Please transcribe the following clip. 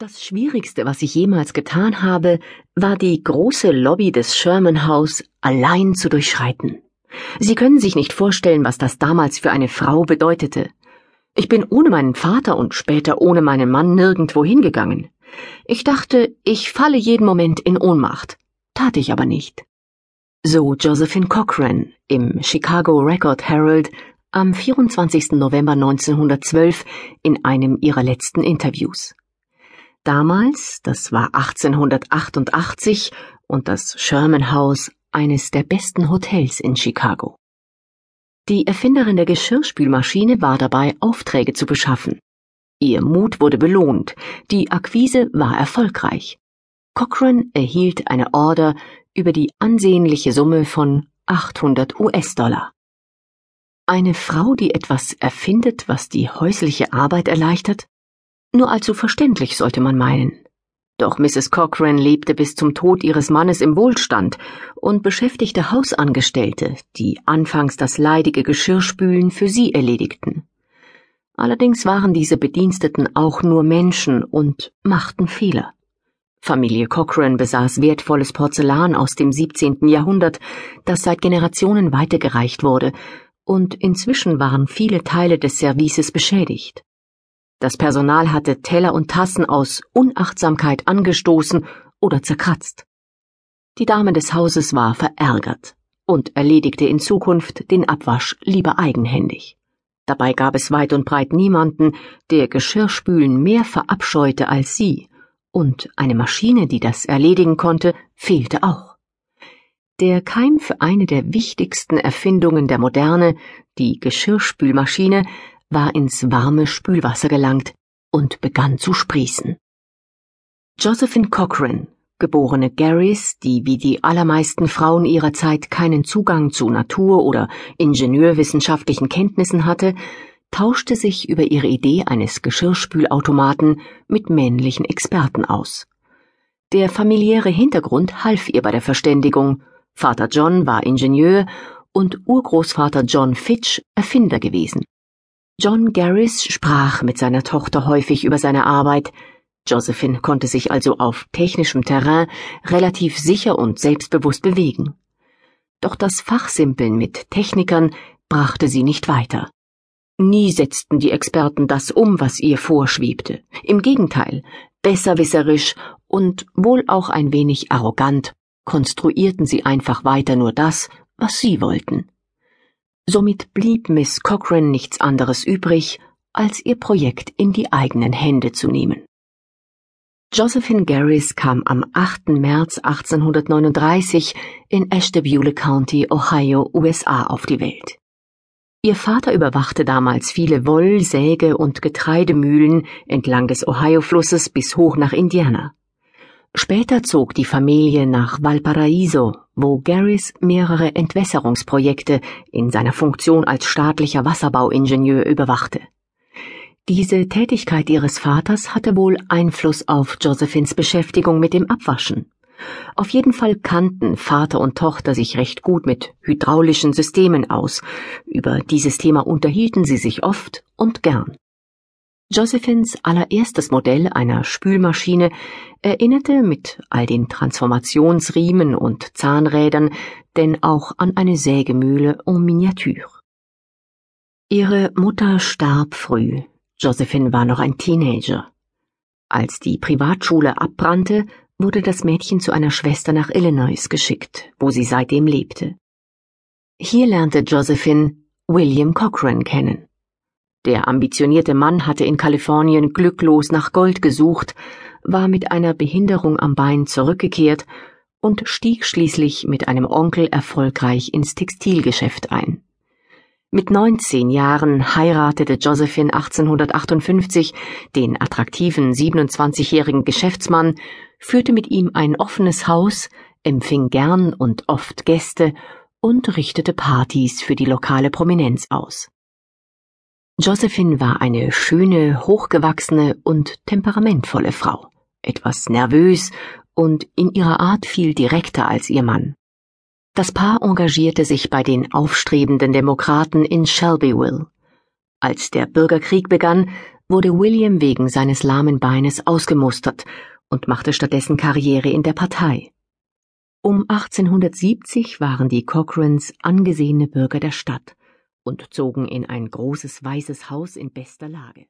Das Schwierigste, was ich jemals getan habe, war die große Lobby des Sherman House allein zu durchschreiten. Sie können sich nicht vorstellen, was das damals für eine Frau bedeutete. Ich bin ohne meinen Vater und später ohne meinen Mann nirgendwo hingegangen. Ich dachte, ich falle jeden Moment in Ohnmacht, tat ich aber nicht. So Josephine Cochran im Chicago Record Herald am 24. November 1912 in einem ihrer letzten Interviews. Damals, das war 1888 und das Sherman House eines der besten Hotels in Chicago. Die Erfinderin der Geschirrspülmaschine war dabei, Aufträge zu beschaffen. Ihr Mut wurde belohnt, die Akquise war erfolgreich. Cochrane erhielt eine Order über die ansehnliche Summe von 800 US-Dollar. Eine Frau, die etwas erfindet, was die häusliche Arbeit erleichtert? Nur allzu verständlich sollte man meinen. Doch Mrs. Cochran lebte bis zum Tod ihres Mannes im Wohlstand und beschäftigte Hausangestellte, die anfangs das leidige Geschirrspülen für sie erledigten. Allerdings waren diese Bediensteten auch nur Menschen und machten Fehler. Familie Cochran besaß wertvolles Porzellan aus dem 17. Jahrhundert, das seit Generationen weitergereicht wurde, und inzwischen waren viele Teile des Services beschädigt. Das Personal hatte Teller und Tassen aus Unachtsamkeit angestoßen oder zerkratzt. Die Dame des Hauses war verärgert und erledigte in Zukunft den Abwasch lieber eigenhändig. Dabei gab es weit und breit niemanden, der Geschirrspülen mehr verabscheute als sie, und eine Maschine, die das erledigen konnte, fehlte auch. Der Keim für eine der wichtigsten Erfindungen der Moderne, die Geschirrspülmaschine, war ins warme Spülwasser gelangt und begann zu sprießen. Josephine Cochran, geborene Garris, die wie die allermeisten Frauen ihrer Zeit keinen Zugang zu Natur- oder ingenieurwissenschaftlichen Kenntnissen hatte, tauschte sich über ihre Idee eines Geschirrspülautomaten mit männlichen Experten aus. Der familiäre Hintergrund half ihr bei der Verständigung. Vater John war Ingenieur und Urgroßvater John Fitch Erfinder gewesen. John Garris sprach mit seiner Tochter häufig über seine Arbeit. Josephine konnte sich also auf technischem Terrain relativ sicher und selbstbewusst bewegen. Doch das Fachsimpeln mit Technikern brachte sie nicht weiter. Nie setzten die Experten das um, was ihr vorschwebte. Im Gegenteil, besserwisserisch und wohl auch ein wenig arrogant konstruierten sie einfach weiter nur das, was sie wollten. Somit blieb Miss Cochran nichts anderes übrig, als ihr Projekt in die eigenen Hände zu nehmen. Josephine Garris kam am 8. März 1839 in Ashtabula County, Ohio, USA auf die Welt. Ihr Vater überwachte damals viele Woll-, Säge- und Getreidemühlen entlang des Ohio-Flusses bis hoch nach Indiana. Später zog die Familie nach Valparaiso, wo Garris mehrere Entwässerungsprojekte in seiner Funktion als staatlicher Wasserbauingenieur überwachte. Diese Tätigkeit ihres Vaters hatte wohl Einfluss auf Josephines Beschäftigung mit dem Abwaschen. Auf jeden Fall kannten Vater und Tochter sich recht gut mit hydraulischen Systemen aus. Über dieses Thema unterhielten sie sich oft und gern. Josephines allererstes Modell einer Spülmaschine erinnerte mit all den Transformationsriemen und Zahnrädern denn auch an eine Sägemühle en miniature. Ihre Mutter starb früh. Josephine war noch ein Teenager. Als die Privatschule abbrannte, wurde das Mädchen zu einer Schwester nach Illinois geschickt, wo sie seitdem lebte. Hier lernte Josephine William Cochran kennen. Der ambitionierte Mann hatte in Kalifornien glücklos nach Gold gesucht, war mit einer Behinderung am Bein zurückgekehrt und stieg schließlich mit einem Onkel erfolgreich ins Textilgeschäft ein. Mit 19 Jahren heiratete Josephine 1858 den attraktiven 27-jährigen Geschäftsmann, führte mit ihm ein offenes Haus, empfing gern und oft Gäste und richtete Partys für die lokale Prominenz aus. Josephine war eine schöne, hochgewachsene und temperamentvolle Frau, etwas nervös und in ihrer Art viel direkter als ihr Mann. Das Paar engagierte sich bei den aufstrebenden Demokraten in Shelbyville. Als der Bürgerkrieg begann, wurde William wegen seines lahmen Beines ausgemustert und machte stattdessen Karriere in der Partei. Um 1870 waren die Cochrans angesehene Bürger der Stadt und zogen in ein großes weißes Haus in bester Lage.